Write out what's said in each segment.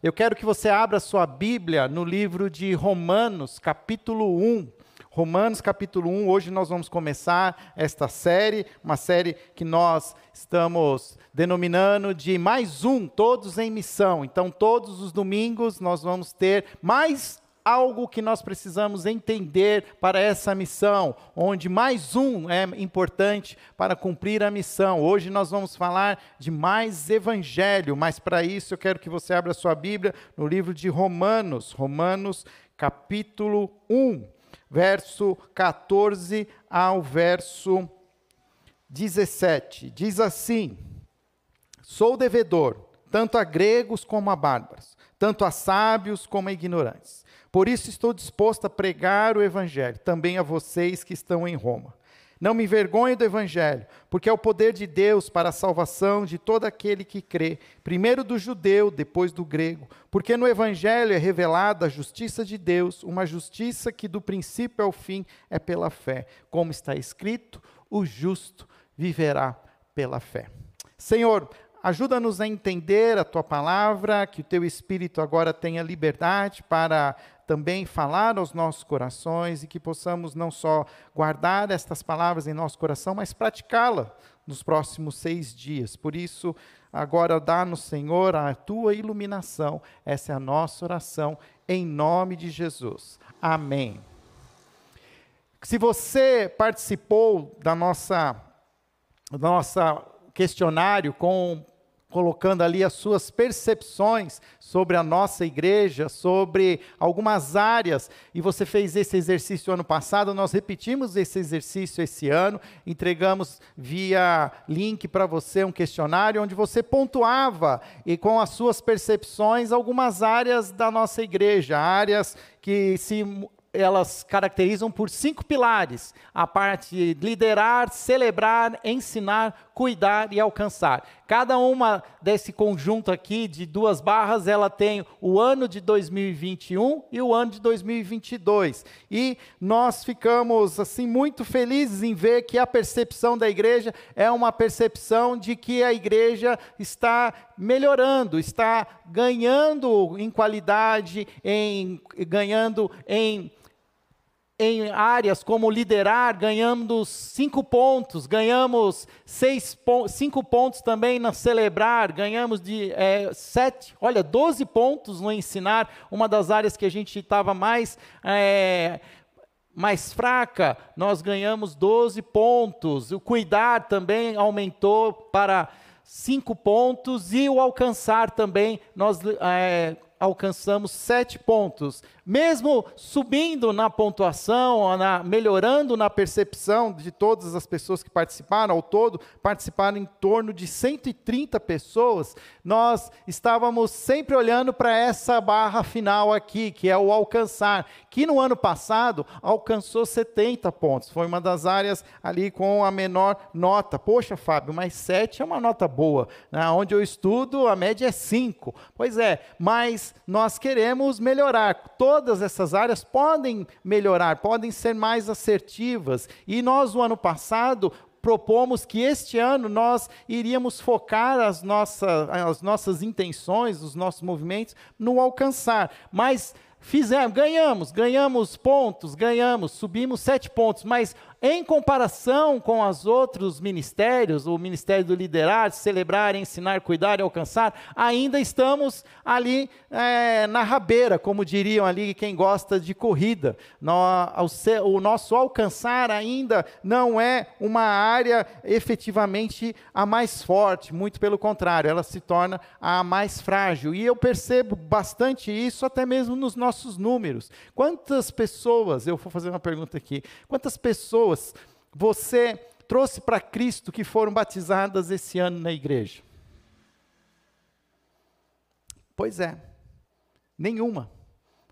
Eu quero que você abra sua Bíblia no livro de Romanos, capítulo 1. Romanos capítulo 1, hoje nós vamos começar esta série, uma série que nós estamos denominando de mais um, todos em missão. Então, todos os domingos nós vamos ter mais algo que nós precisamos entender para essa missão, onde mais um é importante para cumprir a missão. Hoje nós vamos falar de mais evangelho, mas para isso eu quero que você abra sua Bíblia no livro de Romanos, Romanos capítulo 1, verso 14 ao verso 17. Diz assim: Sou devedor, tanto a gregos como a bárbaros, tanto a sábios como a ignorantes. Por isso estou disposto a pregar o Evangelho, também a vocês que estão em Roma. Não me envergonhe do Evangelho, porque é o poder de Deus para a salvação de todo aquele que crê, primeiro do judeu, depois do grego. Porque no Evangelho é revelada a justiça de Deus, uma justiça que do princípio ao fim é pela fé. Como está escrito, o justo viverá pela fé. Senhor, ajuda-nos a entender a tua palavra, que o teu espírito agora tenha liberdade para também falar aos nossos corações e que possamos não só guardar estas palavras em nosso coração, mas praticá-la nos próximos seis dias. Por isso, agora dá-nos, Senhor, a tua iluminação. Essa é a nossa oração, em nome de Jesus. Amém. Se você participou da nossa, do nosso questionário com colocando ali as suas percepções sobre a nossa igreja, sobre algumas áreas, e você fez esse exercício ano passado, nós repetimos esse exercício esse ano, entregamos via link para você um questionário onde você pontuava e com as suas percepções algumas áreas da nossa igreja, áreas que se elas caracterizam por cinco pilares: a parte de liderar, celebrar, ensinar, cuidar e alcançar. Cada uma desse conjunto aqui de duas barras, ela tem o ano de 2021 e o ano de 2022. E nós ficamos assim muito felizes em ver que a percepção da igreja é uma percepção de que a igreja está melhorando, está ganhando em qualidade, em ganhando em em áreas como liderar, ganhamos cinco pontos, ganhamos seis, cinco pontos também na celebrar, ganhamos de é, sete, olha, doze pontos no ensinar, uma das áreas que a gente estava mais, é, mais fraca, nós ganhamos 12 pontos, o cuidar também aumentou para cinco pontos, e o alcançar também, nós é, alcançamos sete pontos mesmo subindo na pontuação, na, melhorando na percepção de todas as pessoas que participaram, ao todo participaram em torno de 130 pessoas, nós estávamos sempre olhando para essa barra final aqui, que é o alcançar, que no ano passado alcançou 70 pontos, foi uma das áreas ali com a menor nota. Poxa, Fábio, mas 7 é uma nota boa, né? onde eu estudo a média é 5. Pois é, mas nós queremos melhorar. Todas essas áreas podem melhorar, podem ser mais assertivas. E nós, no ano passado, propomos que este ano nós iríamos focar as, nossa, as nossas intenções, os nossos movimentos no alcançar. Mas fizemos, ganhamos, ganhamos pontos, ganhamos, subimos sete pontos, mas em comparação com os outros ministérios, o ministério do liderar, celebrar, ensinar, cuidar e alcançar, ainda estamos ali é, na rabeira, como diriam ali quem gosta de corrida. o nosso alcançar ainda não é uma área efetivamente a mais forte, muito pelo contrário, ela se torna a mais frágil. E eu percebo bastante isso até mesmo nos nossos números. Quantas pessoas, eu vou fazer uma pergunta aqui, quantas pessoas pessoas você trouxe para Cristo que foram batizadas esse ano na igreja? Pois é, nenhuma.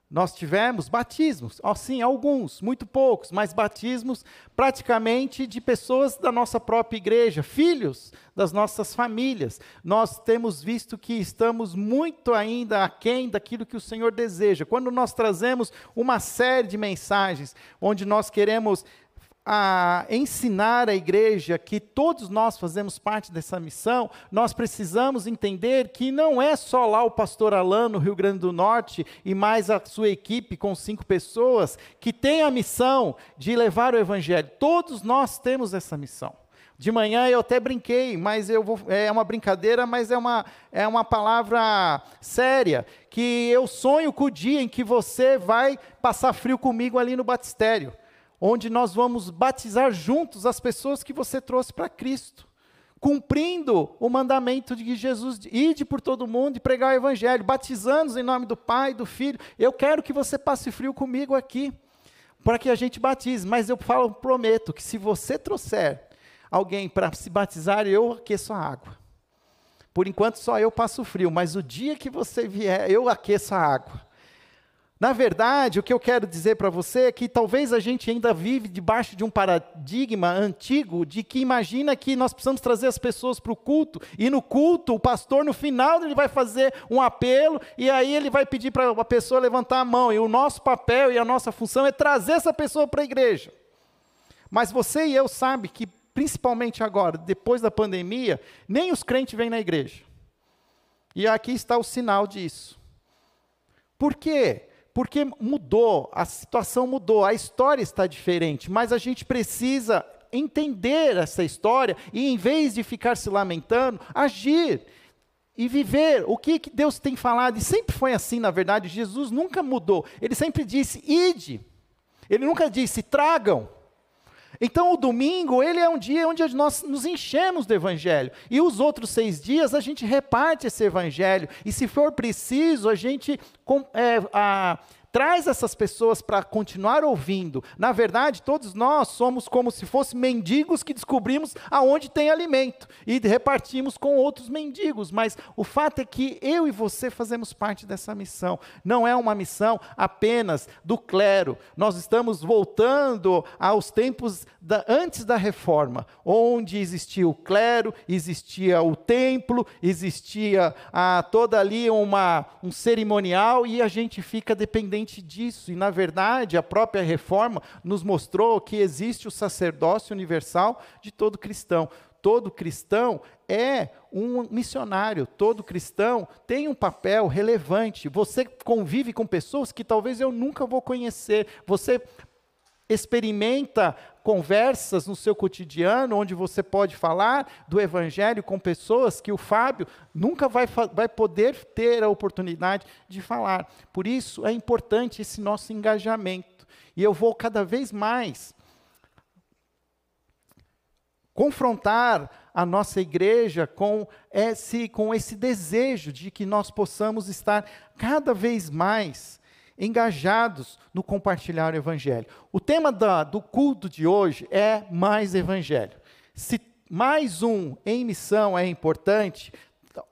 Nós tivemos batismos, oh, sim, alguns, muito poucos, mas batismos praticamente de pessoas da nossa própria igreja, filhos das nossas famílias. Nós temos visto que estamos muito ainda aquém daquilo que o Senhor deseja. Quando nós trazemos uma série de mensagens onde nós queremos a ensinar a igreja que todos nós fazemos parte dessa missão, nós precisamos entender que não é só lá o pastor Alain no Rio Grande do Norte e mais a sua equipe com cinco pessoas que tem a missão de levar o evangelho. Todos nós temos essa missão. De manhã eu até brinquei, mas eu vou, é uma brincadeira, mas é uma, é uma palavra séria, que eu sonho com o dia em que você vai passar frio comigo ali no batistério onde nós vamos batizar juntos as pessoas que você trouxe para Cristo, cumprindo o mandamento de Jesus, ide por todo mundo e pregar o evangelho, batizando em nome do Pai, do Filho. Eu quero que você passe frio comigo aqui, para que a gente batize, mas eu falo, prometo que se você trouxer alguém para se batizar, eu aqueço a água. Por enquanto só eu passo frio, mas o dia que você vier, eu aqueço a água. Na verdade, o que eu quero dizer para você é que talvez a gente ainda vive debaixo de um paradigma antigo de que imagina que nós precisamos trazer as pessoas para o culto e no culto o pastor no final ele vai fazer um apelo e aí ele vai pedir para a pessoa levantar a mão e o nosso papel e a nossa função é trazer essa pessoa para a igreja. Mas você e eu sabe que principalmente agora, depois da pandemia, nem os crentes vêm na igreja. E aqui está o sinal disso. Por quê? Porque mudou, a situação mudou, a história está diferente, mas a gente precisa entender essa história e, em vez de ficar se lamentando, agir e viver o que, que Deus tem falado. E sempre foi assim, na verdade, Jesus nunca mudou. Ele sempre disse: ide. Ele nunca disse: tragam. Então, o domingo, ele é um dia onde nós nos enchemos do Evangelho. E os outros seis dias, a gente reparte esse Evangelho. E, se for preciso, a gente é, a, traz essas pessoas para continuar ouvindo. Na verdade, todos nós somos como se fossem mendigos que descobrimos aonde tem alimento e repartimos com outros mendigos. Mas o fato é que eu e você fazemos parte dessa missão. Não é uma missão apenas do clero. Nós estamos voltando aos tempos da, antes da reforma, onde existia o clero, existia o templo, existia ah, toda ali uma, um cerimonial e a gente fica dependente disso. E, na verdade, a própria reforma nos mostrou que existe o sacerdócio universal de todo cristão. Todo cristão é um missionário, todo cristão tem um papel relevante. Você convive com pessoas que talvez eu nunca vou conhecer. Você experimenta conversas no seu cotidiano, onde você pode falar do Evangelho com pessoas que o Fábio nunca vai, vai poder ter a oportunidade de falar. Por isso é importante esse nosso engajamento. E eu vou cada vez mais confrontar a nossa igreja com esse, com esse desejo de que nós possamos estar cada vez mais engajados no compartilhar o Evangelho. O tema da, do culto de hoje é mais Evangelho. Se mais um em missão é importante,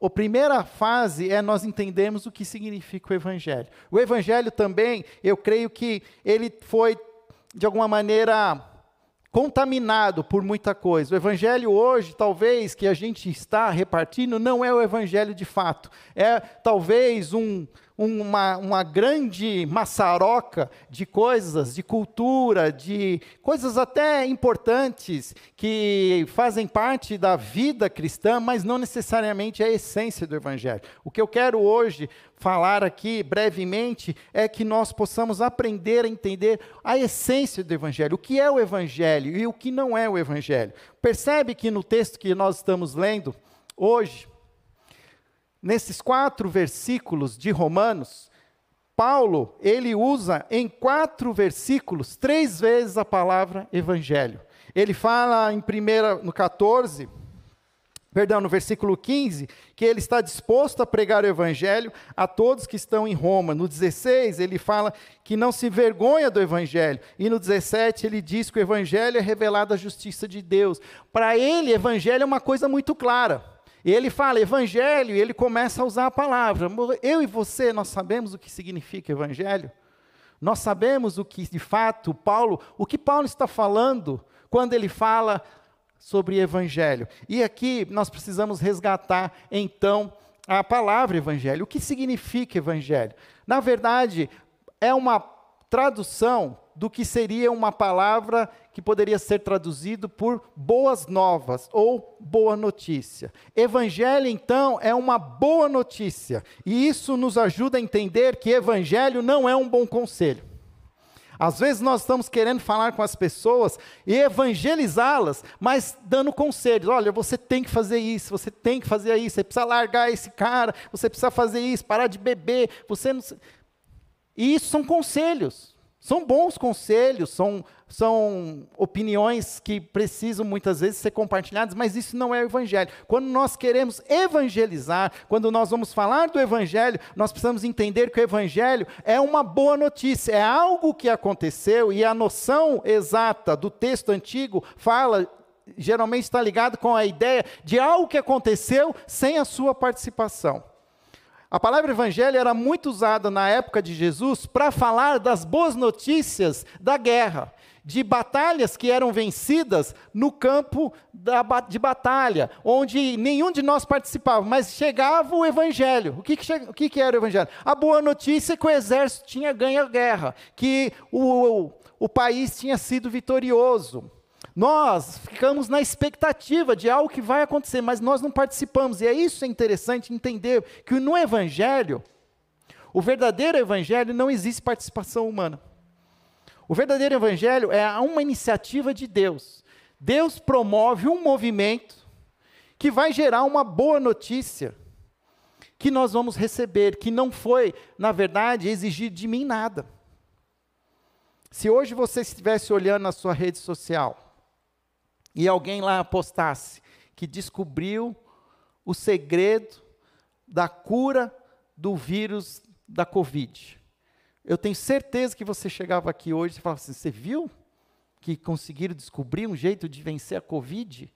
a primeira fase é nós entendermos o que significa o Evangelho. O Evangelho também, eu creio que ele foi, de alguma maneira, contaminado por muita coisa. O evangelho hoje, talvez, que a gente está repartindo, não é o evangelho de fato. É talvez um, uma, uma grande maçaroca de coisas, de cultura, de coisas até importantes que fazem parte da vida cristã, mas não necessariamente é a essência do Evangelho. O que eu quero hoje falar aqui brevemente é que nós possamos aprender a entender a essência do Evangelho, o que é o Evangelho e o que não é o Evangelho. Percebe que no texto que nós estamos lendo hoje, nesses quatro versículos de Romanos, Paulo, ele usa em quatro versículos, três vezes a palavra evangelho. Ele fala em primeira, no 14, perdão, no versículo 15, que ele está disposto a pregar o evangelho a todos que estão em Roma. No 16, ele fala que não se vergonha do evangelho. E no 17, ele diz que o evangelho é revelado a justiça de Deus. Para ele, evangelho é uma coisa muito clara. E ele fala evangelho, e ele começa a usar a palavra. Eu e você, nós sabemos o que significa evangelho? Nós sabemos o que, de fato, Paulo, o que Paulo está falando quando ele fala sobre evangelho. E aqui nós precisamos resgatar, então, a palavra evangelho. O que significa evangelho? Na verdade, é uma tradução do que seria uma palavra que poderia ser traduzido por boas novas ou boa notícia. Evangelho, então, é uma boa notícia, e isso nos ajuda a entender que evangelho não é um bom conselho. Às vezes nós estamos querendo falar com as pessoas e evangelizá-las, mas dando conselhos. Olha, você tem que fazer isso, você tem que fazer isso, você precisa largar esse cara, você precisa fazer isso, parar de beber, você não. E isso são conselhos. São bons conselhos, são, são opiniões que precisam muitas vezes ser compartilhadas, mas isso não é o Evangelho. Quando nós queremos evangelizar, quando nós vamos falar do Evangelho, nós precisamos entender que o Evangelho é uma boa notícia, é algo que aconteceu e a noção exata do texto antigo fala geralmente está ligado com a ideia de algo que aconteceu sem a sua participação. A palavra evangelho era muito usada na época de Jesus para falar das boas notícias da guerra, de batalhas que eram vencidas no campo da, de batalha, onde nenhum de nós participava, mas chegava o evangelho. O que, que, o que, que era o evangelho? A boa notícia é que o exército tinha ganho a guerra, que o, o país tinha sido vitorioso. Nós ficamos na expectativa de algo que vai acontecer, mas nós não participamos. E é isso é interessante entender que no evangelho, o verdadeiro evangelho não existe participação humana. O verdadeiro evangelho é uma iniciativa de Deus. Deus promove um movimento que vai gerar uma boa notícia que nós vamos receber, que não foi, na verdade, exigir de mim nada. Se hoje você estivesse olhando na sua rede social e alguém lá postasse que descobriu o segredo da cura do vírus da Covid. Eu tenho certeza que você chegava aqui hoje e falava assim: você viu que conseguiram descobrir um jeito de vencer a Covid?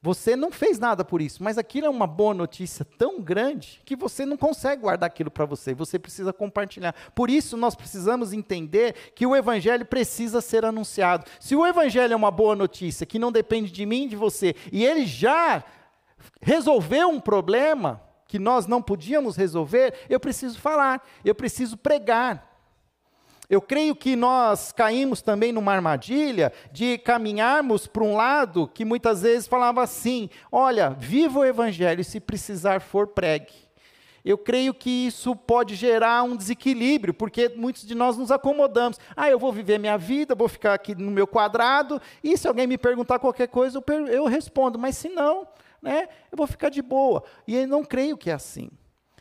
Você não fez nada por isso, mas aquilo é uma boa notícia tão grande que você não consegue guardar aquilo para você, você precisa compartilhar. Por isso nós precisamos entender que o evangelho precisa ser anunciado. Se o evangelho é uma boa notícia que não depende de mim de você, e ele já resolveu um problema que nós não podíamos resolver, eu preciso falar, eu preciso pregar. Eu creio que nós caímos também numa armadilha de caminharmos para um lado que muitas vezes falava assim: olha, viva o evangelho, se precisar for, pregue. Eu creio que isso pode gerar um desequilíbrio, porque muitos de nós nos acomodamos. Ah, eu vou viver minha vida, vou ficar aqui no meu quadrado, e se alguém me perguntar qualquer coisa, eu, eu respondo, mas se não, né, eu vou ficar de boa. E eu não creio que é assim.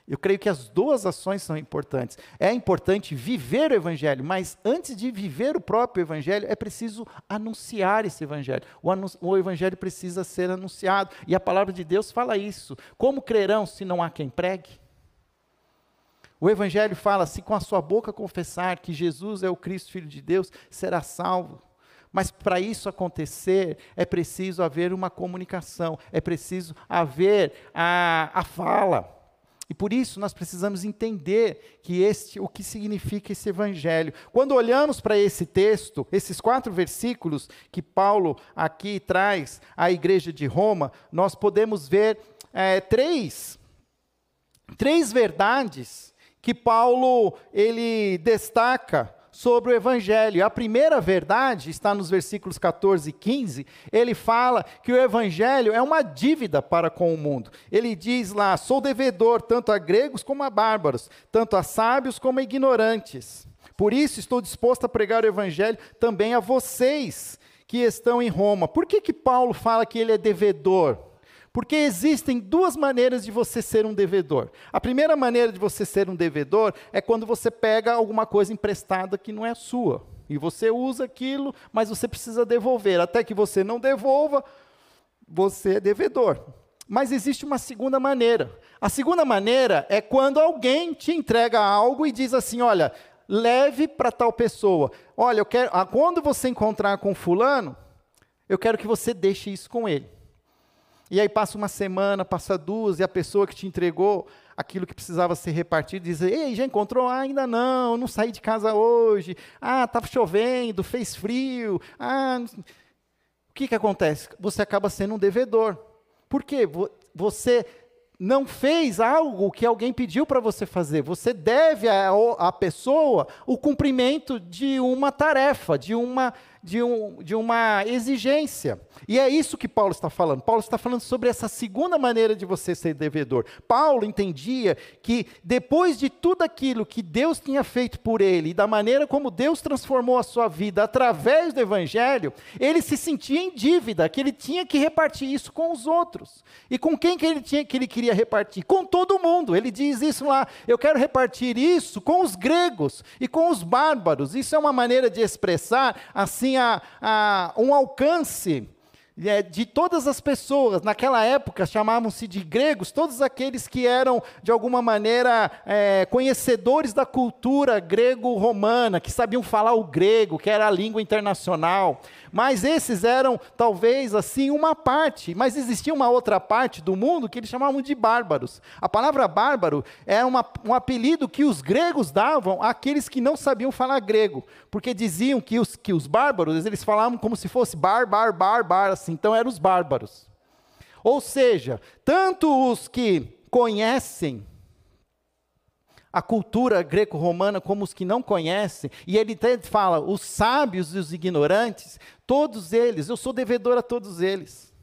Eu creio que as duas ações são importantes. É importante viver o Evangelho, mas antes de viver o próprio Evangelho, é preciso anunciar esse Evangelho. O, o, Evangelho precisa ser anunciado. E a palavra de Deus fala isso. Como crerão se não há quem pregue? O Evangelho fala: se com a sua boca confessar que Jesus é o Cristo, Filho de Deus, será salvo. Mas para isso acontecer, é preciso haver uma comunicação, é preciso haver a, a fala. E por isso nós precisamos entender que este, o que significa esse evangelho. Quando olhamos para esse texto, esses quatro versículos que Paulo aqui traz à igreja de Roma, nós podemos ver é, três, três verdades que Paulo ele destaca sobre o Evangelho. A primeira verdade está nos versículos 14 e 15. Ele fala que o Evangelho é uma dívida para com o mundo. Ele diz lá: sou devedor tanto a gregos como a bárbaros, tanto a sábios como a ignorantes. Por isso estou disposto a pregar o Evangelho também a vocês que estão em Roma. Por que, que Paulo fala que ele é devedor? Porque existem duas maneiras de você ser um devedor. A primeira maneira de você ser um devedor é quando você pega alguma coisa emprestada que não é sua. E você usa aquilo, mas você precisa devolver. Até que você não devolva, você é devedor. Mas existe uma segunda maneira. A segunda maneira é quando alguém te entrega algo e diz assim: olha, leve para tal pessoa. Olha, eu quero, ah, quando você encontrar com fulano, eu quero que você deixe isso com ele. E aí passa uma semana, passa duas, e a pessoa que te entregou aquilo que precisava ser repartido diz: Ei, já encontrou? Ah, ainda não, não saí de casa hoje. Ah, estava chovendo, fez frio. Ah, o que, que acontece? Você acaba sendo um devedor. Por quê? Você não fez algo que alguém pediu para você fazer. Você deve à pessoa o cumprimento de uma tarefa, de uma de, um, de uma exigência. E é isso que Paulo está falando. Paulo está falando sobre essa segunda maneira de você ser devedor. Paulo entendia que depois de tudo aquilo que Deus tinha feito por ele e da maneira como Deus transformou a sua vida através do evangelho, ele se sentia em dívida, que ele tinha que repartir isso com os outros. E com quem que ele tinha que ele queria repartir? Com todo mundo. Ele diz isso lá, eu quero repartir isso com os gregos e com os bárbaros. Isso é uma maneira de expressar assim tinha ah, um alcance de todas as pessoas, naquela época chamavam-se de gregos, todos aqueles que eram, de alguma maneira, é, conhecedores da cultura grego-romana, que sabiam falar o grego, que era a língua internacional. Mas esses eram, talvez, assim, uma parte. Mas existia uma outra parte do mundo que eles chamavam de bárbaros. A palavra bárbaro é uma, um apelido que os gregos davam àqueles que não sabiam falar grego. Porque diziam que os, que os bárbaros, eles falavam como se fosse bar, bar, bar, bar, assim. Então eram os bárbaros. Ou seja, tanto os que conhecem a cultura greco-romana como os que não conhecem, e ele fala, os sábios e os ignorantes, todos eles, eu sou devedor a todos eles.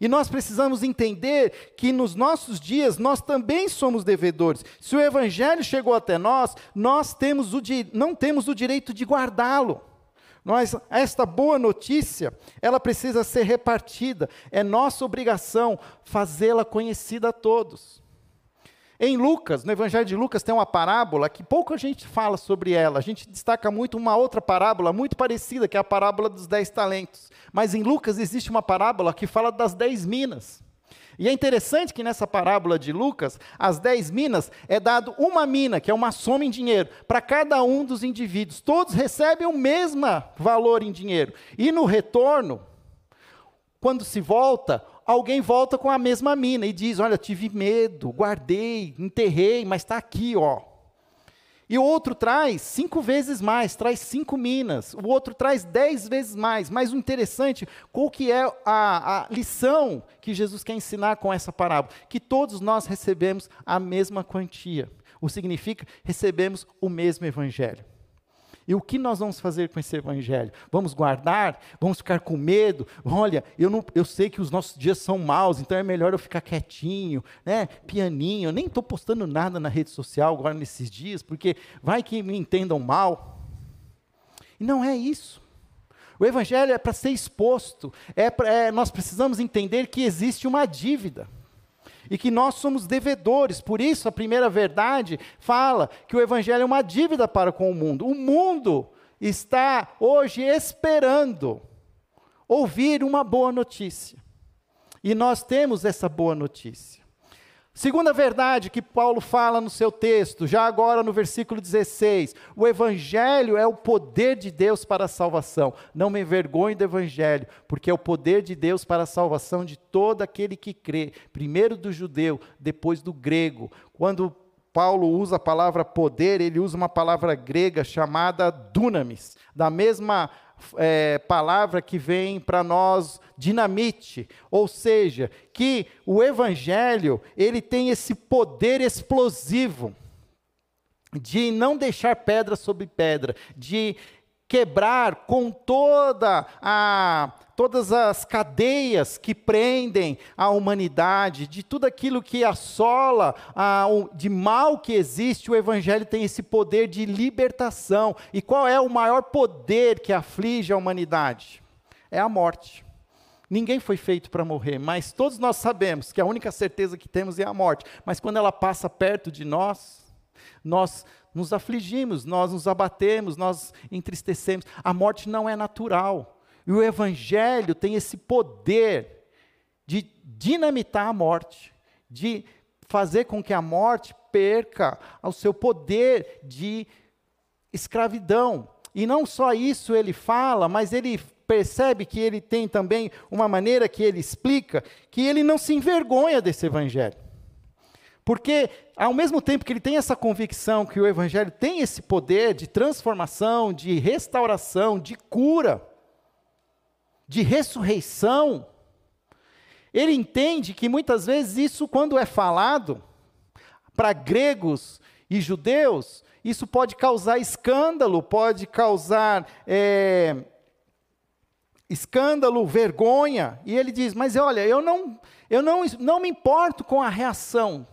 E nós precisamos entender que nos nossos dias nós também somos devedores. Se o evangelho chegou até nós, nós temos o não temos o direito de guardá-lo. Nós, esta boa notícia, ela precisa ser repartida. É nossa obrigação fazê-la conhecida a todos. Em Lucas, no Evangelho de Lucas, tem uma parábola que pouco a gente fala sobre ela. A gente destaca muito uma outra parábola muito parecida, que é a parábola dos dez talentos. Mas em Lucas existe uma parábola que fala das dez minas. E é interessante que nessa parábola de Lucas, as dez minas é dado uma mina, que é uma soma em dinheiro, para cada um dos indivíduos. Todos recebem o mesmo valor em dinheiro. E no retorno, quando se volta, alguém volta com a mesma mina e diz: Olha, tive medo, guardei, enterrei, mas está aqui, ó. E o outro traz cinco vezes mais, traz cinco minas. O outro traz dez vezes mais. Mas o interessante, qual que é a, a lição que Jesus quer ensinar com essa parábola? Que todos nós recebemos a mesma quantia. O significa recebemos o mesmo evangelho. E o que nós vamos fazer com esse evangelho? Vamos guardar? Vamos ficar com medo? Olha, eu, não, eu sei que os nossos dias são maus, então é melhor eu ficar quietinho, né? pianinho. Eu nem estou postando nada na rede social agora nesses dias, porque vai que me entendam mal. E não é isso. O evangelho é para ser exposto. É, pra, é nós precisamos entender que existe uma dívida e que nós somos devedores. Por isso, a primeira verdade fala que o Evangelho é uma dívida para com o mundo. O mundo está hoje esperando ouvir uma boa notícia. E nós temos essa boa notícia. Segunda verdade que Paulo fala no seu texto, já agora no versículo 16: o Evangelho é o poder de Deus para a salvação. Não me envergonhe do Evangelho, porque é o poder de Deus para a salvação de todo aquele que crê, primeiro do judeu, depois do grego. Quando Paulo usa a palavra poder, ele usa uma palavra grega chamada dunamis, da mesma é, palavra que vem para nós dinamite, ou seja, que o evangelho ele tem esse poder explosivo de não deixar pedra sobre pedra, de quebrar com toda a todas as cadeias que prendem a humanidade, de tudo aquilo que assola, a, de mal que existe, o Evangelho tem esse poder de libertação. E qual é o maior poder que aflige a humanidade? É a morte. Ninguém foi feito para morrer, mas todos nós sabemos que a única certeza que temos é a morte. Mas quando ela passa perto de nós, nós nos afligimos, nós nos abatemos, nós entristecemos. A morte não é natural. E o Evangelho tem esse poder de dinamitar a morte, de fazer com que a morte perca o seu poder de escravidão. E não só isso ele fala, mas ele percebe que ele tem também uma maneira que ele explica que ele não se envergonha desse evangelho. Porque, ao mesmo tempo que ele tem essa convicção que o Evangelho tem esse poder de transformação, de restauração, de cura, de ressurreição, ele entende que muitas vezes isso, quando é falado para gregos e judeus, isso pode causar escândalo, pode causar é, escândalo, vergonha. E ele diz: Mas olha, eu não, eu não, não me importo com a reação.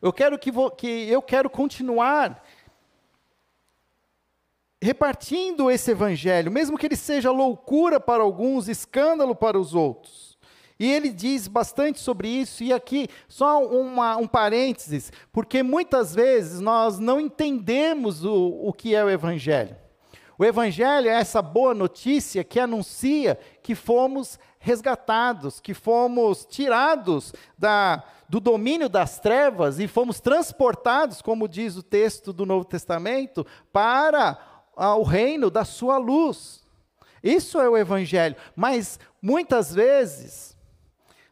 Eu quero que, vou, que eu quero continuar repartindo esse evangelho, mesmo que ele seja loucura para alguns, escândalo para os outros. E ele diz bastante sobre isso, e aqui só uma, um parênteses, porque muitas vezes nós não entendemos o, o que é o Evangelho. O Evangelho é essa boa notícia que anuncia que fomos resgatados, que fomos tirados da, do domínio das trevas e fomos transportados, como diz o texto do Novo Testamento, para o reino da sua luz. Isso é o Evangelho. Mas muitas vezes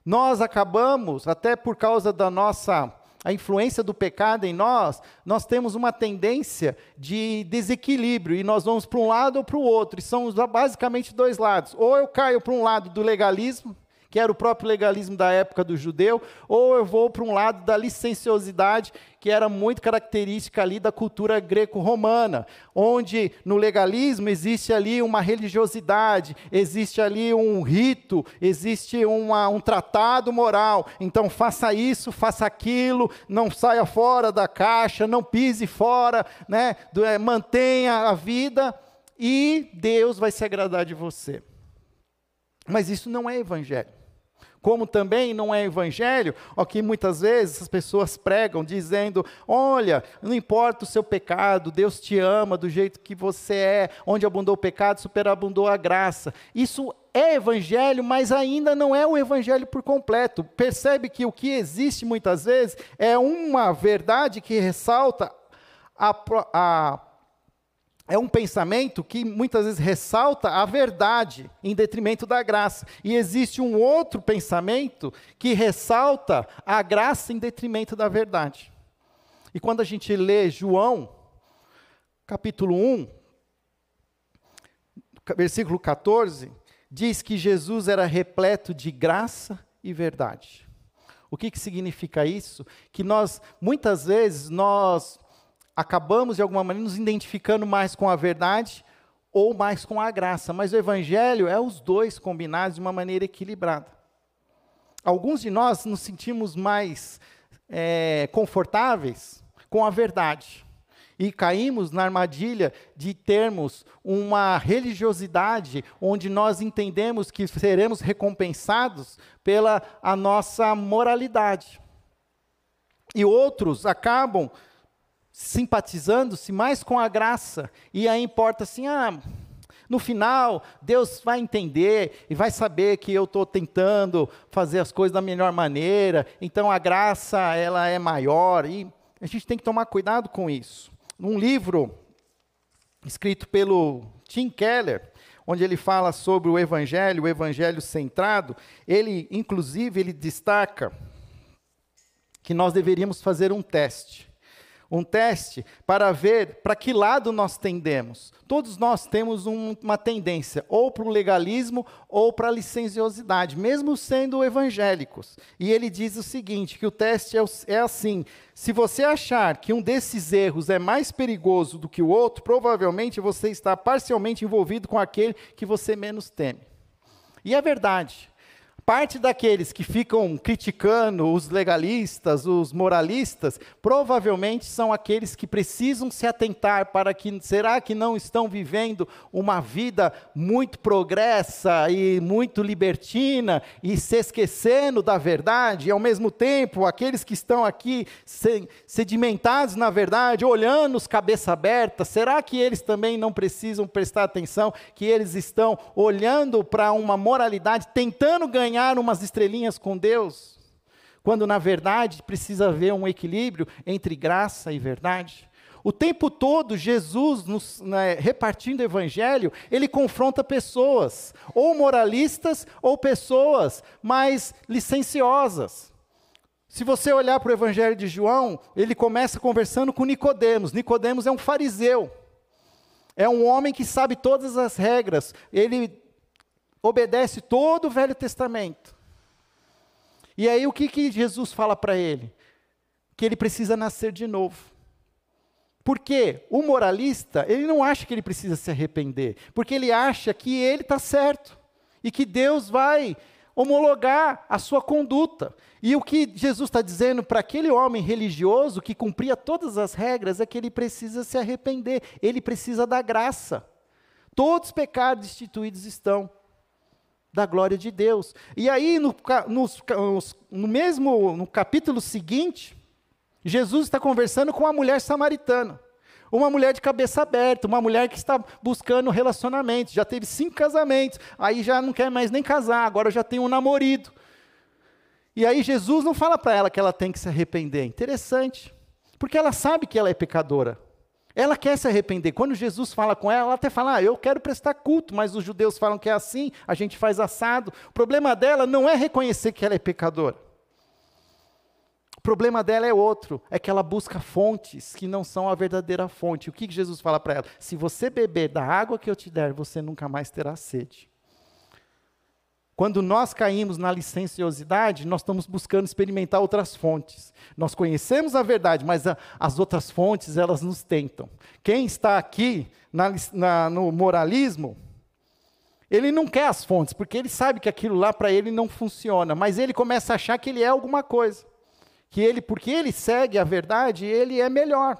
nós acabamos, até por causa da nossa a influência do pecado em nós, nós temos uma tendência de desequilíbrio e nós vamos para um lado ou para o outro, e são basicamente dois lados. Ou eu caio para um lado do legalismo, que era o próprio legalismo da época do judeu, ou eu vou para um lado da licenciosidade, que era muito característica ali da cultura greco-romana, onde no legalismo existe ali uma religiosidade, existe ali um rito, existe uma, um tratado moral. Então faça isso, faça aquilo, não saia fora da caixa, não pise fora, né? É, mantenha a vida e Deus vai se agradar de você. Mas isso não é evangelho. Como também não é evangelho, o que muitas vezes as pessoas pregam dizendo: olha, não importa o seu pecado, Deus te ama do jeito que você é, onde abundou o pecado, superabundou a graça. Isso é evangelho, mas ainda não é o evangelho por completo. Percebe que o que existe muitas vezes é uma verdade que ressalta a, a é um pensamento que muitas vezes ressalta a verdade em detrimento da graça. E existe um outro pensamento que ressalta a graça em detrimento da verdade. E quando a gente lê João, capítulo 1, versículo 14, diz que Jesus era repleto de graça e verdade. O que, que significa isso? Que nós, muitas vezes, nós acabamos de alguma maneira nos identificando mais com a verdade ou mais com a graça, mas o evangelho é os dois combinados de uma maneira equilibrada. Alguns de nós nos sentimos mais é, confortáveis com a verdade e caímos na armadilha de termos uma religiosidade onde nós entendemos que seremos recompensados pela a nossa moralidade. E outros acabam simpatizando-se mais com a graça, e aí importa assim, ah, no final, Deus vai entender e vai saber que eu estou tentando fazer as coisas da melhor maneira, então a graça ela é maior, e a gente tem que tomar cuidado com isso. Num livro escrito pelo Tim Keller, onde ele fala sobre o evangelho, o evangelho centrado, ele inclusive ele destaca que nós deveríamos fazer um teste um teste para ver para que lado nós tendemos. Todos nós temos um, uma tendência, ou para o legalismo ou para a licenciosidade, mesmo sendo evangélicos. E ele diz o seguinte: que o teste é, é assim: se você achar que um desses erros é mais perigoso do que o outro, provavelmente você está parcialmente envolvido com aquele que você menos teme. E é verdade parte daqueles que ficam criticando os legalistas, os moralistas, provavelmente são aqueles que precisam se atentar para que será que não estão vivendo uma vida muito progressa e muito libertina e se esquecendo da verdade, e ao mesmo tempo aqueles que estão aqui sedimentados na verdade, olhando os cabeça aberta, será que eles também não precisam prestar atenção que eles estão olhando para uma moralidade, tentando ganhar ganhar umas estrelinhas com Deus, quando na verdade precisa haver um equilíbrio entre graça e verdade. O tempo todo, Jesus, nos, né, repartindo o evangelho, ele confronta pessoas, ou moralistas, ou pessoas mais licenciosas. Se você olhar para o evangelho de João, ele começa conversando com Nicodemos. Nicodemos é um fariseu. É um homem que sabe todas as regras. Ele obedece todo o Velho Testamento. E aí o que, que Jesus fala para ele? Que ele precisa nascer de novo. Porque o moralista, ele não acha que ele precisa se arrepender, porque ele acha que ele está certo e que Deus vai homologar a sua conduta. E o que Jesus está dizendo para aquele homem religioso que cumpria todas as regras é que ele precisa se arrepender, ele precisa da graça. Todos os pecados instituídos estão da glória de Deus. E aí, no, no, no mesmo no capítulo seguinte, Jesus está conversando com uma mulher samaritana. Uma mulher de cabeça aberta, uma mulher que está buscando relacionamento, já teve cinco casamentos, aí já não quer mais nem casar, agora já tem um namorado. E aí Jesus não fala para ela que ela tem que se arrepender. Interessante, porque ela sabe que ela é pecadora. Ela quer se arrepender. Quando Jesus fala com ela, ela até fala: ah, Eu quero prestar culto, mas os judeus falam que é assim, a gente faz assado. O problema dela não é reconhecer que ela é pecadora. O problema dela é outro, é que ela busca fontes que não são a verdadeira fonte. O que Jesus fala para ela? Se você beber da água que eu te der, você nunca mais terá sede. Quando nós caímos na licenciosidade, nós estamos buscando experimentar outras fontes. Nós conhecemos a verdade, mas a, as outras fontes, elas nos tentam. Quem está aqui na, na, no moralismo, ele não quer as fontes, porque ele sabe que aquilo lá para ele não funciona, mas ele começa a achar que ele é alguma coisa que ele, porque ele segue a verdade, ele é melhor.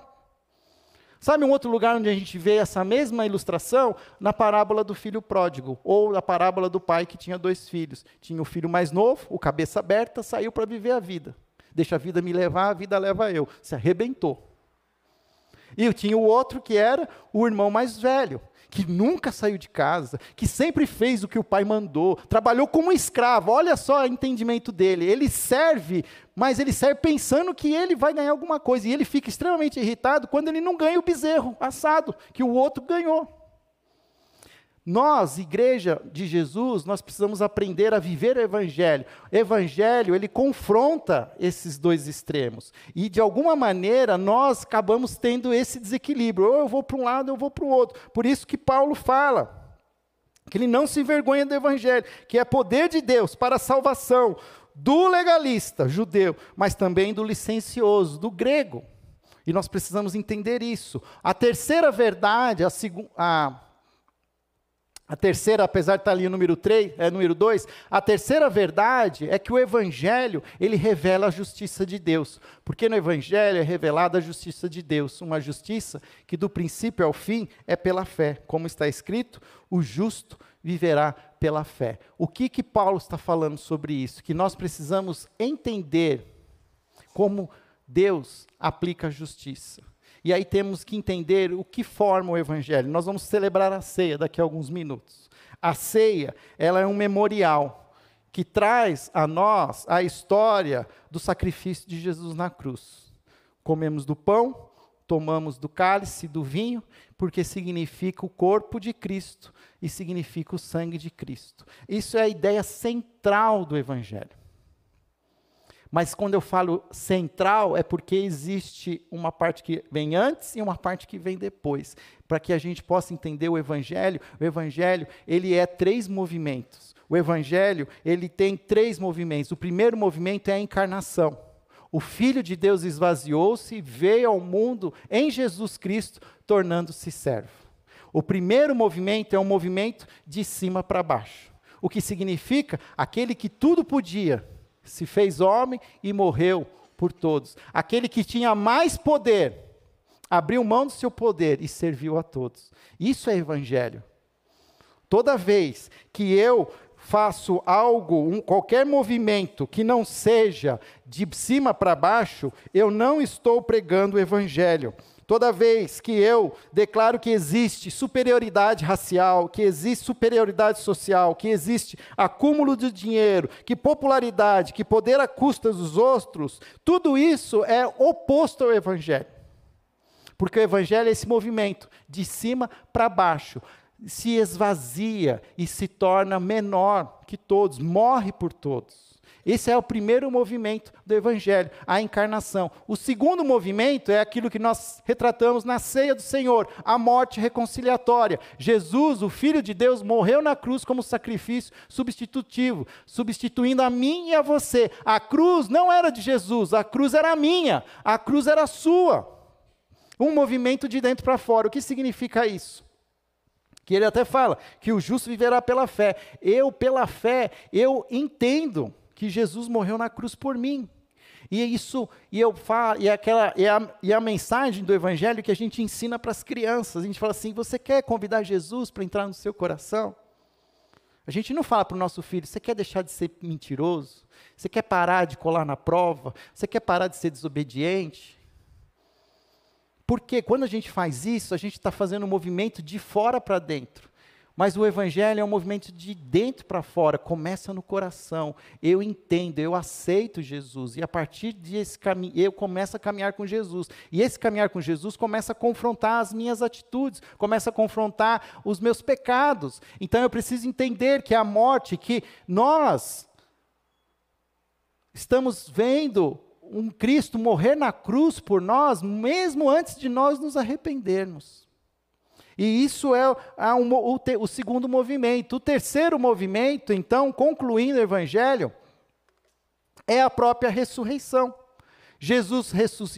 Sabe um outro lugar onde a gente vê essa mesma ilustração? Na parábola do filho pródigo, ou na parábola do pai que tinha dois filhos. Tinha o filho mais novo, o cabeça aberta, saiu para viver a vida. Deixa a vida me levar, a vida leva eu. Se arrebentou. E tinha o outro que era o irmão mais velho que nunca saiu de casa, que sempre fez o que o pai mandou, trabalhou como escravo. Olha só o entendimento dele. Ele serve, mas ele serve pensando que ele vai ganhar alguma coisa. E ele fica extremamente irritado quando ele não ganha o bezerro assado que o outro ganhou. Nós, igreja de Jesus, nós precisamos aprender a viver o evangelho. O evangelho, ele confronta esses dois extremos. E de alguma maneira nós acabamos tendo esse desequilíbrio. Ou eu vou para um lado, ou eu vou para o outro. Por isso que Paulo fala que ele não se envergonha do evangelho, que é poder de Deus para a salvação do legalista judeu, mas também do licencioso, do grego. E nós precisamos entender isso. A terceira verdade, a segunda a terceira, apesar de estar ali o número 3, é número 2, a terceira verdade é que o evangelho, ele revela a justiça de Deus. Porque no evangelho é revelada a justiça de Deus, uma justiça que do princípio ao fim é pela fé. Como está escrito, o justo viverá pela fé. O que que Paulo está falando sobre isso? Que nós precisamos entender como Deus aplica a justiça. E aí temos que entender o que forma o evangelho. Nós vamos celebrar a ceia daqui a alguns minutos. A ceia, ela é um memorial que traz a nós a história do sacrifício de Jesus na cruz. Comemos do pão, tomamos do cálice, do vinho, porque significa o corpo de Cristo e significa o sangue de Cristo. Isso é a ideia central do evangelho. Mas quando eu falo central, é porque existe uma parte que vem antes e uma parte que vem depois. Para que a gente possa entender o Evangelho, o Evangelho, ele é três movimentos. O Evangelho, ele tem três movimentos. O primeiro movimento é a encarnação. O Filho de Deus esvaziou-se e veio ao mundo em Jesus Cristo, tornando-se servo. O primeiro movimento é um movimento de cima para baixo. O que significa aquele que tudo podia, se fez homem e morreu por todos. Aquele que tinha mais poder, abriu mão do seu poder e serviu a todos. Isso é evangelho. Toda vez que eu faço algo, um, qualquer movimento que não seja de cima para baixo, eu não estou pregando o evangelho. Toda vez que eu declaro que existe superioridade racial, que existe superioridade social, que existe acúmulo de dinheiro, que popularidade, que poder a custas dos outros, tudo isso é oposto ao Evangelho. Porque o Evangelho é esse movimento de cima para baixo. se esvazia e se torna menor que todos, morre por todos. Esse é o primeiro movimento do Evangelho, a encarnação. O segundo movimento é aquilo que nós retratamos na ceia do Senhor, a morte reconciliatória. Jesus, o Filho de Deus, morreu na cruz como sacrifício substitutivo, substituindo a mim e a você. A cruz não era de Jesus, a cruz era minha, a cruz era sua. Um movimento de dentro para fora. O que significa isso? que ele até fala que o justo viverá pela fé. Eu, pela fé, eu entendo que Jesus morreu na cruz por mim. E é isso, e eu falo, e é aquela, e é a, e a mensagem do evangelho que a gente ensina para as crianças. A gente fala assim: você quer convidar Jesus para entrar no seu coração? A gente não fala para o nosso filho: você quer deixar de ser mentiroso? Você quer parar de colar na prova? Você quer parar de ser desobediente? Porque quando a gente faz isso, a gente está fazendo um movimento de fora para dentro. Mas o evangelho é um movimento de dentro para fora, começa no coração. Eu entendo, eu aceito Jesus e a partir desse caminho eu começo a caminhar com Jesus. E esse caminhar com Jesus começa a confrontar as minhas atitudes, começa a confrontar os meus pecados. Então eu preciso entender que a morte que nós estamos vendo um Cristo morrer na cruz por nós, mesmo antes de nós nos arrependermos. E isso é, é um, o, te, o segundo movimento. O terceiro movimento, então, concluindo o Evangelho, é a própria ressurreição. Jesus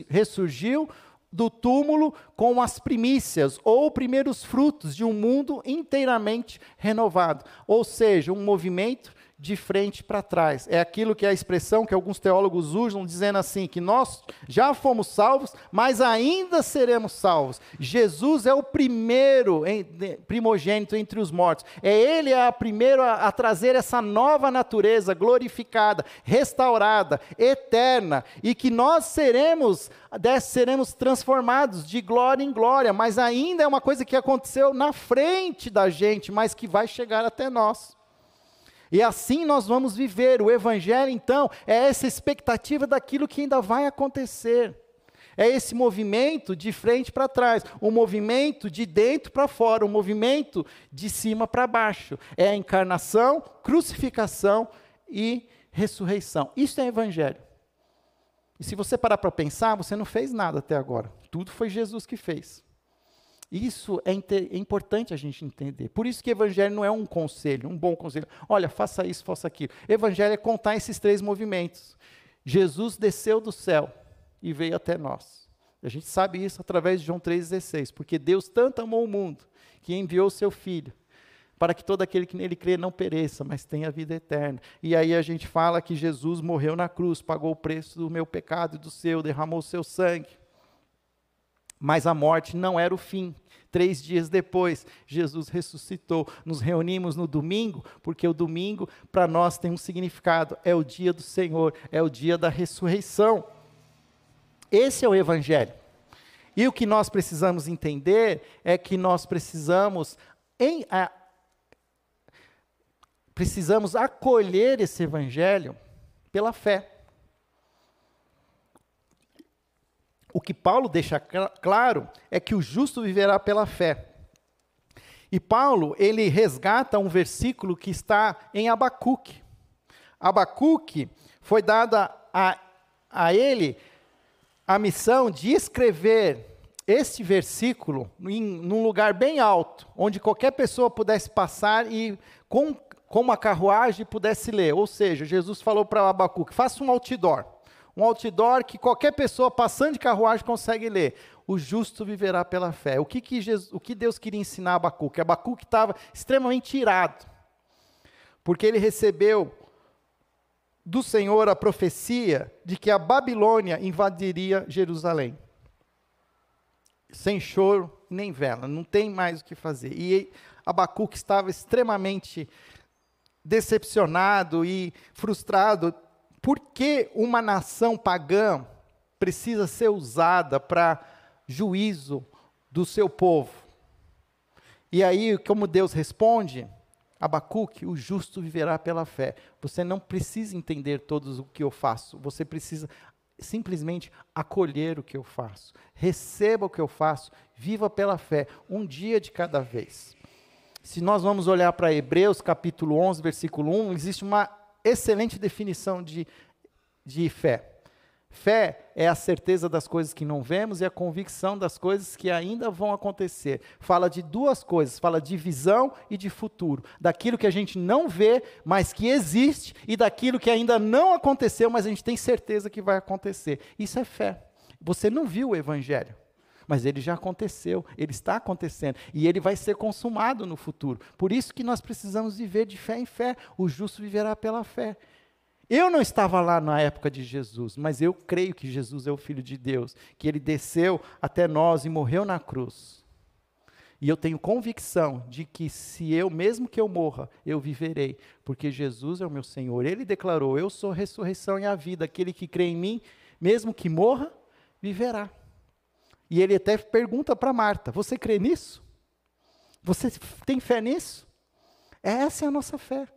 ressurgiu do túmulo com as primícias, ou primeiros frutos de um mundo inteiramente renovado. Ou seja, um movimento de frente para trás. É aquilo que é a expressão que alguns teólogos usam, dizendo assim: que nós já fomos salvos, mas ainda seremos salvos. Jesus é o primeiro primogênito entre os mortos. É Ele é o primeiro a, a trazer essa nova natureza glorificada, restaurada, eterna, e que nós seremos, seremos transformados de glória em glória, mas ainda é uma coisa que aconteceu na frente da gente, mas que vai chegar até nós. E assim nós vamos viver. O Evangelho, então, é essa expectativa daquilo que ainda vai acontecer. É esse movimento de frente para trás, um movimento de dentro para fora, um movimento de cima para baixo. É a encarnação, crucificação e ressurreição. Isso é Evangelho. E se você parar para pensar, você não fez nada até agora. Tudo foi Jesus que fez. Isso é, é, importante a gente entender. Por isso que evangelho não é um conselho, um bom conselho. Olha, faça isso, faça aquilo. Evangelho é contar esses três movimentos. Jesus desceu do céu e veio até nós. A gente sabe isso através de João 3,16. Porque Deus tanto amou o mundo que enviou o seu Filho para que todo aquele que nele crê não pereça, mas tenha vida eterna. E aí a gente fala que Jesus morreu na cruz, pagou o preço do meu pecado e do seu, derramou o seu sangue. Mas a morte não era o fim. Três dias depois, Jesus ressuscitou. Nos reunimos no domingo, porque o domingo para nós tem um significado: é o dia do Senhor, é o dia da ressurreição. Esse é o Evangelho. E o que nós precisamos entender é que nós precisamos, em, a, precisamos acolher esse Evangelho pela fé. O que Paulo deixa claro é que o justo viverá pela fé. E Paulo, ele resgata um versículo que está em Abacuque. Abacuque foi dada a, a ele a missão de escrever este versículo em num lugar bem alto, onde qualquer pessoa pudesse passar e com, com uma carruagem pudesse ler. Ou seja, Jesus falou para Abacuque: faça um outdoor um outdoor que qualquer pessoa passando de carruagem consegue ler. O justo viverá pela fé. O que, que, Jesus, o que Deus queria ensinar a Abacuque? Abacuque estava extremamente irado, porque ele recebeu do Senhor a profecia de que a Babilônia invadiria Jerusalém. Sem choro nem vela, não tem mais o que fazer. E Abacuque estava extremamente decepcionado e frustrado por que uma nação pagã precisa ser usada para juízo do seu povo? E aí, como Deus responde? Abacuque, o justo viverá pela fé. Você não precisa entender todos o que eu faço, você precisa simplesmente acolher o que eu faço. Receba o que eu faço, viva pela fé, um dia de cada vez. Se nós vamos olhar para Hebreus capítulo 11, versículo 1, existe uma excelente definição de, de fé. Fé é a certeza das coisas que não vemos e a convicção das coisas que ainda vão acontecer. Fala de duas coisas: fala de visão e de futuro. Daquilo que a gente não vê, mas que existe, e daquilo que ainda não aconteceu, mas a gente tem certeza que vai acontecer. Isso é fé. Você não viu o Evangelho, mas ele já aconteceu, ele está acontecendo, e ele vai ser consumado no futuro. Por isso que nós precisamos viver de fé em fé. O justo viverá pela fé. Eu não estava lá na época de Jesus, mas eu creio que Jesus é o Filho de Deus, que ele desceu até nós e morreu na cruz. E eu tenho convicção de que se eu, mesmo que eu morra, eu viverei, porque Jesus é o meu Senhor. Ele declarou: Eu sou a ressurreição e a vida. Aquele que crê em mim, mesmo que morra, viverá. E ele até pergunta para Marta: Você crê nisso? Você tem fé nisso? Essa é a nossa fé.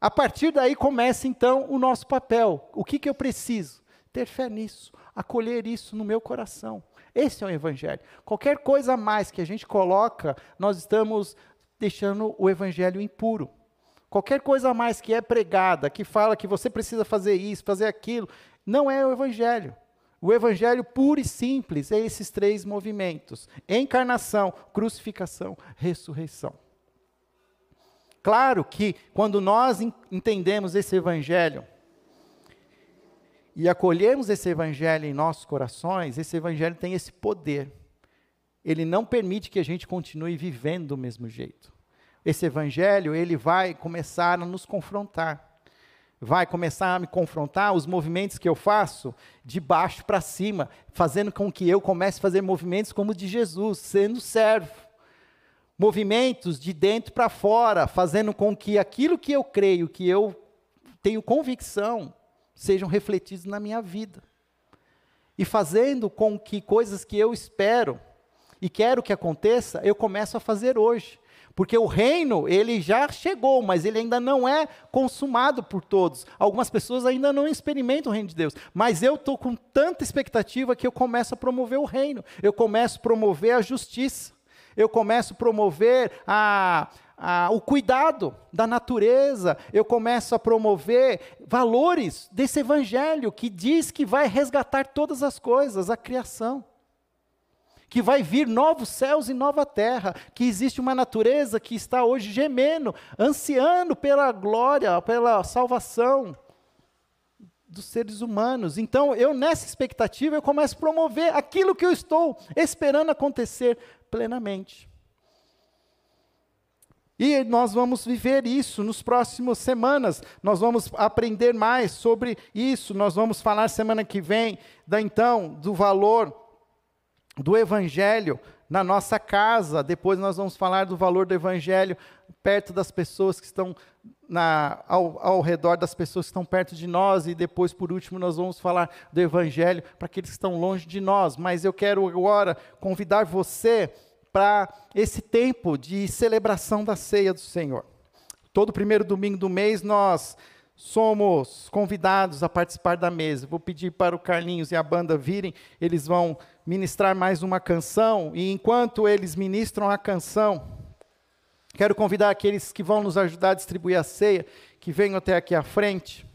A partir daí começa então o nosso papel. O que, que eu preciso? Ter fé nisso, acolher isso no meu coração. Esse é o Evangelho. Qualquer coisa a mais que a gente coloca, nós estamos deixando o Evangelho impuro. Qualquer coisa a mais que é pregada, que fala que você precisa fazer isso, fazer aquilo, não é o Evangelho. O Evangelho puro e simples é esses três movimentos: encarnação, crucificação, ressurreição. Claro que quando nós entendemos esse evangelho e acolhemos esse evangelho em nossos corações, esse evangelho tem esse poder. Ele não permite que a gente continue vivendo do mesmo jeito. Esse evangelho, ele vai começar a nos confrontar. Vai começar a me confrontar os movimentos que eu faço de baixo para cima, fazendo com que eu comece a fazer movimentos como o de Jesus, sendo servo movimentos de dentro para fora, fazendo com que aquilo que eu creio, que eu tenho convicção, sejam refletidos na minha vida. E fazendo com que coisas que eu espero e quero que aconteça, eu começo a fazer hoje. Porque o reino, ele já chegou, mas ele ainda não é consumado por todos. Algumas pessoas ainda não experimentam o reino de Deus. Mas eu estou com tanta expectativa que eu começo a promover o reino. Eu começo a promover a justiça eu começo a promover a, o cuidado da natureza, eu começo a promover valores desse evangelho que diz que vai resgatar todas as coisas, a criação. Que vai vir novos céus e nova terra, que existe uma natureza que está hoje gemendo, ansiando pela glória, pela salvação dos seres humanos. Então, eu nessa expectativa, eu começo a promover aquilo que eu estou esperando acontecer plenamente. E nós vamos viver isso nos próximos semanas. Nós vamos aprender mais sobre isso. Nós vamos falar semana que vem da então do valor do evangelho na nossa casa. Depois nós vamos falar do valor do evangelho perto das pessoas que estão na, ao, ao redor das pessoas que estão perto de nós. E depois, por último, nós vamos falar do evangelho para aqueles que estão longe de nós. Mas eu quero agora convidar você para esse tempo de celebração da ceia do Senhor. Todo primeiro domingo do mês nós somos convidados a participar da mesa. Vou pedir para o Carlinhos e a banda virem, eles vão ministrar mais uma canção, e enquanto eles ministram a canção, quero convidar aqueles que vão nos ajudar a distribuir a ceia, que venham até aqui à frente.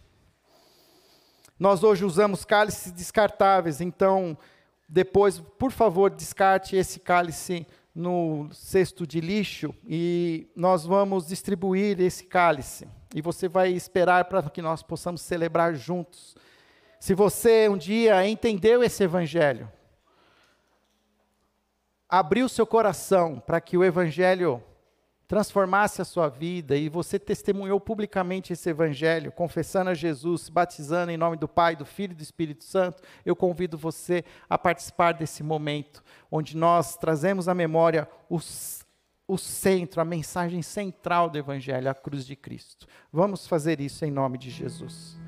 Nós hoje usamos cálices descartáveis, então depois, por favor, descarte esse cálice no cesto de lixo e nós vamos distribuir esse cálice. E você vai esperar para que nós possamos celebrar juntos. Se você um dia entendeu esse evangelho, abriu seu coração para que o evangelho transformasse a sua vida e você testemunhou publicamente esse evangelho, confessando a Jesus, batizando em nome do Pai, do Filho e do Espírito Santo, eu convido você a participar desse momento, onde nós trazemos à memória os, o centro, a mensagem central do evangelho, a cruz de Cristo. Vamos fazer isso em nome de Jesus.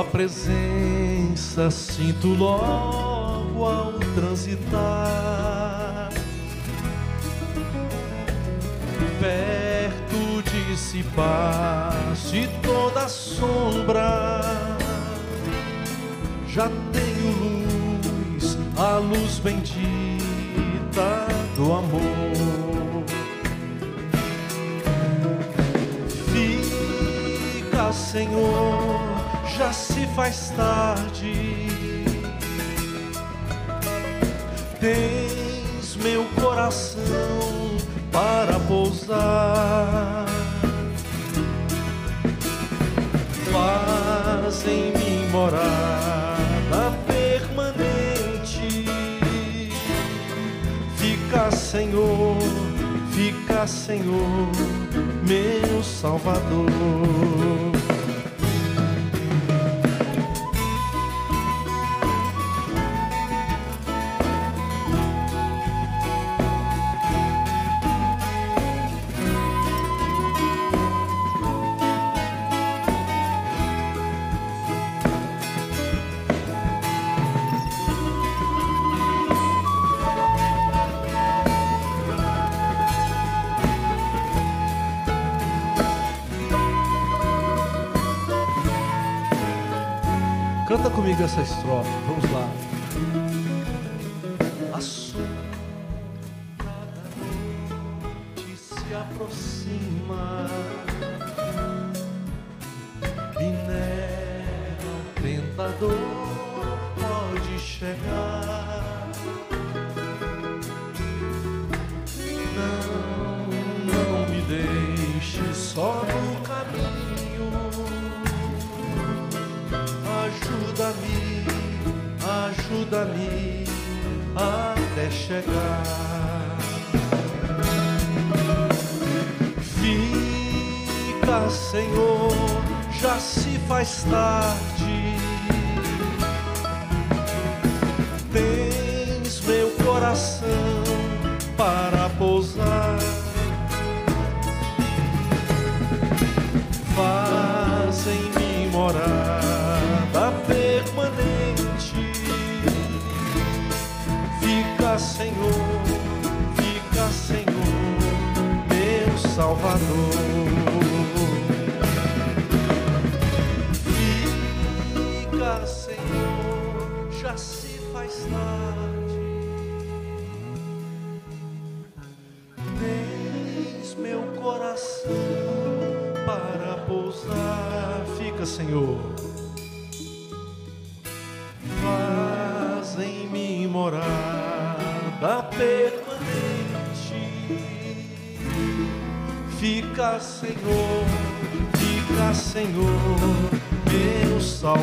Tua presença sinto logo ao transitar. Perto dissipaste toda sombra. Já tenho luz, a luz bendita do amor. Fica, Senhor, já se faz tarde. Tens meu coração para pousar. Faz em mim morada permanente. Fica, Senhor, fica, Senhor, meu Salvador. Essa estrofe, vamos lá. A noite se aproxima e nela o tentador pode chegar. Não, não me deixe só ajuda-me até chegar. Fica, Senhor, já se faz tarde. Tens meu coração para pousar. Faz em mim morada Salvador. Fica, Senhor, já se faz tarde. Tens meu coração para pousar. Fica, Senhor. Faz em mim morada permanente. Fica, Senhor, fica, Senhor, meu Salvador.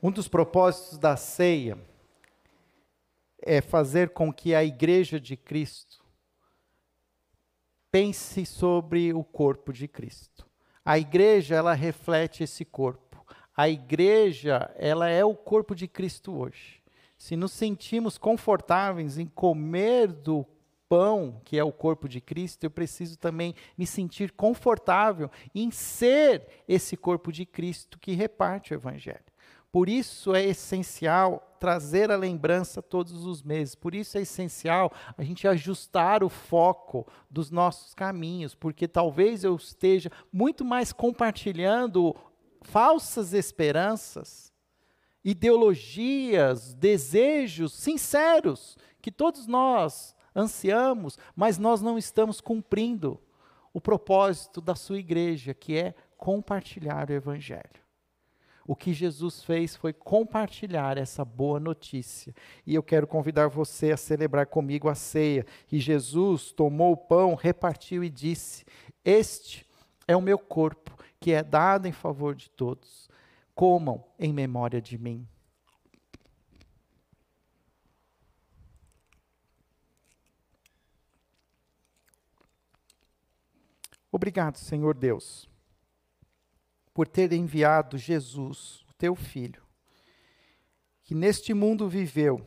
Um dos propósitos da ceia é fazer com que a igreja de Cristo pense sobre o corpo de Cristo. A igreja, ela reflete esse corpo. A igreja, ela é o corpo de Cristo hoje. Se nos sentimos confortáveis em comer do pão, que é o corpo de Cristo, eu preciso também me sentir confortável em ser esse corpo de Cristo que reparte o evangelho. Por isso é essencial trazer a lembrança todos os meses. Por isso é essencial a gente ajustar o foco dos nossos caminhos, porque talvez eu esteja muito mais compartilhando falsas esperanças, ideologias, desejos sinceros que todos nós ansiamos, mas nós não estamos cumprindo o propósito da sua igreja, que é compartilhar o evangelho. O que Jesus fez foi compartilhar essa boa notícia. E eu quero convidar você a celebrar comigo a ceia. E Jesus tomou o pão, repartiu e disse: Este é o meu corpo, que é dado em favor de todos. Comam em memória de mim. Obrigado, Senhor Deus por ter enviado Jesus, o teu filho, que neste mundo viveu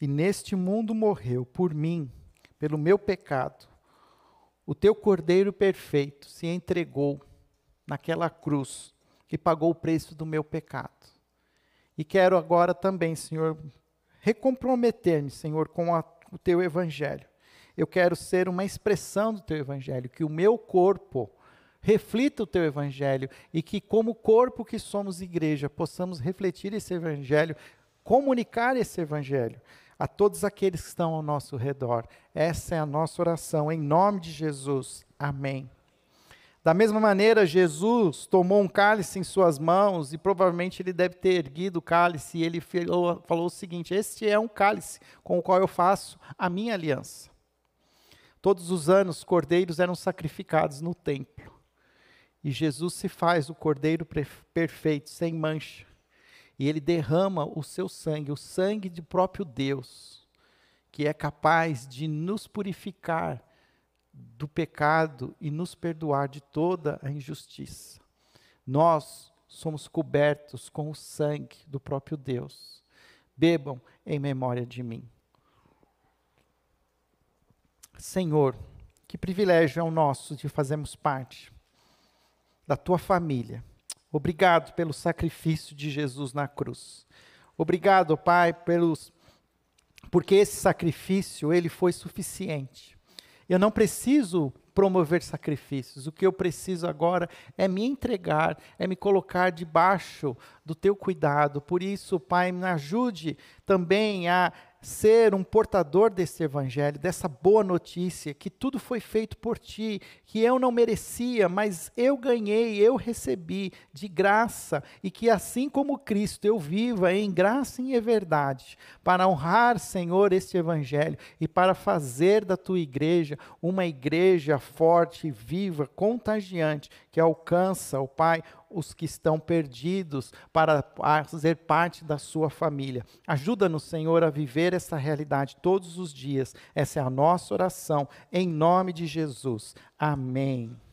e neste mundo morreu por mim, pelo meu pecado. O teu cordeiro perfeito se entregou naquela cruz e pagou o preço do meu pecado. E quero agora também, Senhor, recomprometer-me, Senhor, com a, o teu evangelho. Eu quero ser uma expressão do teu evangelho, que o meu corpo reflita o teu evangelho e que, como corpo que somos igreja, possamos refletir esse evangelho, comunicar esse evangelho a todos aqueles que estão ao nosso redor. Essa é a nossa oração, em nome de Jesus. Amém. Da mesma maneira, Jesus tomou um cálice em suas mãos e provavelmente ele deve ter erguido o cálice e ele falou, falou o seguinte: Este é um cálice com o qual eu faço a minha aliança. Todos os anos, cordeiros eram sacrificados no templo. E Jesus se faz o cordeiro perfeito, sem mancha. E ele derrama o seu sangue, o sangue do próprio Deus, que é capaz de nos purificar do pecado e nos perdoar de toda a injustiça. Nós somos cobertos com o sangue do próprio Deus. Bebam em memória de mim. Senhor, que privilégio é o nosso de fazermos parte da tua família. Obrigado pelo sacrifício de Jesus na cruz. Obrigado, Pai, pelos porque esse sacrifício ele foi suficiente. Eu não preciso promover sacrifícios. O que eu preciso agora é me entregar, é me colocar debaixo do teu cuidado. Por isso, Pai, me ajude também a ser um portador desse evangelho, dessa boa notícia, que tudo foi feito por ti, que eu não merecia, mas eu ganhei, eu recebi de graça, e que assim como Cristo eu viva em graça e em verdade, para honrar, Senhor, este evangelho e para fazer da tua igreja uma igreja forte, viva, contagiante, que alcança, o Pai, os que estão perdidos para fazer parte da sua família. Ajuda-nos, Senhor, a viver essa realidade todos os dias. Essa é a nossa oração, em nome de Jesus. Amém.